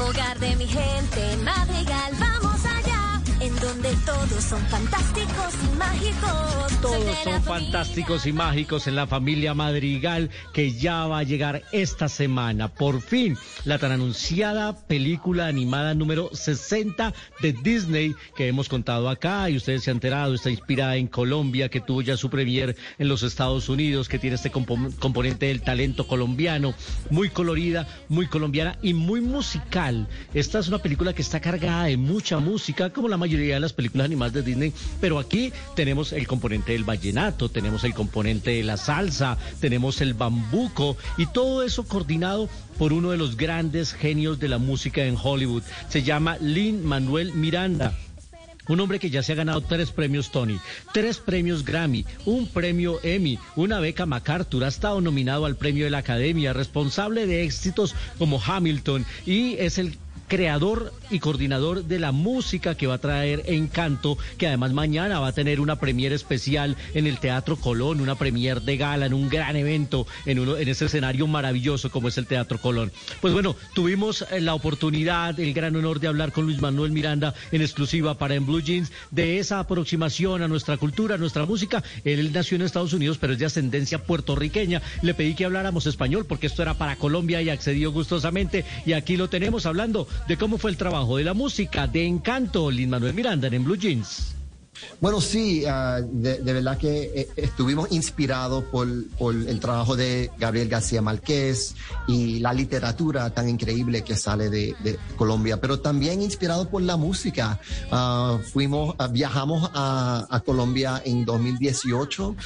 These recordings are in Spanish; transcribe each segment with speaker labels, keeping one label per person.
Speaker 1: hogar de mi gente, Madrigal, vamos allá, en donde todos son fantásticos y mágicos.
Speaker 2: Todos son fantásticos y mágicos en la familia Madrigal que ya va a llegar esta semana. Por fin, la tan anunciada película animada número 60 de Disney que hemos contado acá y ustedes se han enterado, está inspirada en Colombia, que tuvo ya su premier en los Estados Unidos, que tiene este componente del talento colombiano, muy colorida, muy colombiana y muy musical. Esta es una película que está cargada de mucha música, como la mayoría de las películas animadas de Disney, pero aquí tenemos el componente del vallenato, tenemos el componente de la salsa, tenemos el bambuco y todo eso coordinado por uno de los grandes genios de la música en Hollywood. Se llama Lin Manuel Miranda. Un hombre que ya se ha ganado tres premios Tony, tres premios Grammy, un premio Emmy, una beca MacArthur, ha estado nominado al premio de la Academia, responsable de éxitos como Hamilton y es el creador y coordinador de la música que va a traer Encanto, que además mañana va a tener una premiere especial en el Teatro Colón, una premier de gala en un gran evento, en, uno, en ese escenario maravilloso como es el Teatro Colón. Pues bueno, tuvimos eh, la oportunidad, el gran honor de hablar con Luis Manuel Miranda en exclusiva para En Blue Jeans de esa aproximación a nuestra cultura, a nuestra música. Él nació en Estados Unidos, pero es de ascendencia puertorriqueña. Le pedí que habláramos español porque esto era para Colombia y accedió gustosamente. Y aquí lo tenemos hablando de cómo fue el trabajo de la música de Encanto, Lin Manuel Miranda en Blue Jeans.
Speaker 3: Bueno, sí, uh, de, de, verdad que eh, estuvimos inspirados por, el trabajo de Gabriel García Márquez y la literatura tan increíble que sale de, Colombia, pero también inspirados por la música. Uh, fuimos, uh, viajamos a, Colombia en 2018 um,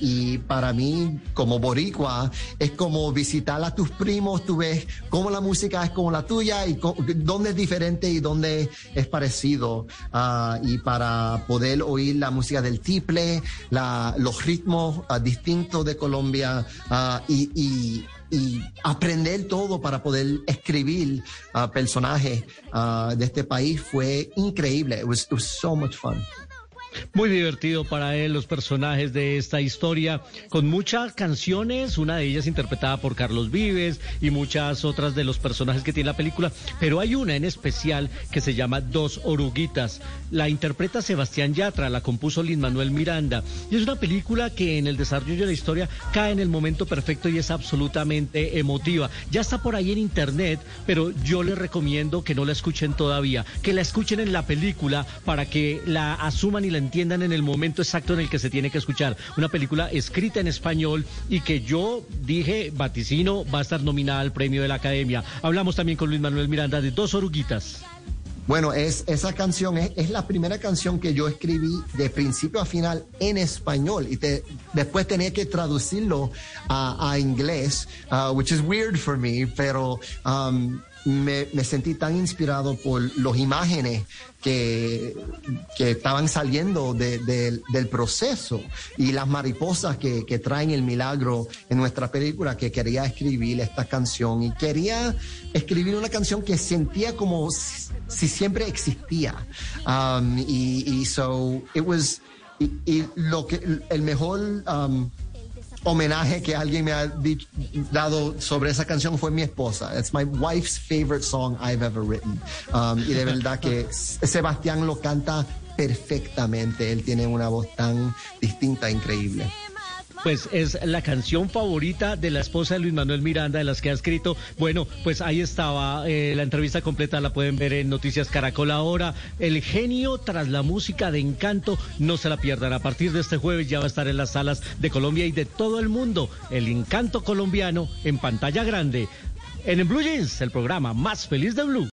Speaker 3: y para mí, como boricua, es como visitar a tus primos, tú ves cómo la música es como la tuya y dónde es diferente y dónde es parecido. y para poder oír la música del tiple, la, los ritmos uh, distintos de Colombia uh, y, y, y, aprender todo para poder escribir uh, personajes de este país fue increíble. It was, it was so much fun.
Speaker 2: Muy divertido para él los personajes de esta historia, con muchas canciones, una de ellas interpretada por Carlos Vives y muchas otras de los personajes que tiene la película, pero hay una en especial que se llama Dos Oruguitas. La interpreta Sebastián Yatra, la compuso Lin Manuel Miranda, y es una película que en el desarrollo de la historia cae en el momento perfecto y es absolutamente emotiva. Ya está por ahí en internet, pero yo les recomiendo que no la escuchen todavía, que la escuchen en la película para que la asuman y la entiendan en el momento exacto en el que se tiene que escuchar. Una película escrita en español y que yo dije, vaticino, va a estar nominada al premio de la Academia. Hablamos también con Luis Manuel Miranda de Dos Oruguitas.
Speaker 3: Bueno, es, esa canción es, es, la primera canción que yo escribí de principio a final en español y después tenía que traducirlo a inglés, uh, which is weird for me, pero um, me, sentí tan inspirado por las imágenes que, que estaban saliendo de, de, del proceso y las mariposas que, que, traen el milagro en nuestra película que quería escribir esta canción y quería escribir una canción que sentía como si, si siempre existía. Um, y, y, so it was y, y, lo que el mejor um, homenaje que alguien me ha dicho, dado sobre esa canción fue mi esposa. It's my wife's favorite song I've ever written. Um, y de verdad que Sebastián lo canta perfectamente. Él tiene una voz tan distinta, increíble
Speaker 2: pues es la canción favorita de la esposa de Luis Manuel Miranda, de las que ha escrito. Bueno, pues ahí estaba eh, la entrevista completa, la pueden ver en Noticias Caracol ahora. El genio tras la música de encanto, no se la pierdan. A partir de este jueves ya va a estar en las salas de Colombia y de todo el mundo. El encanto colombiano en pantalla grande. En, en Blue Jeans, el programa más feliz de Blue.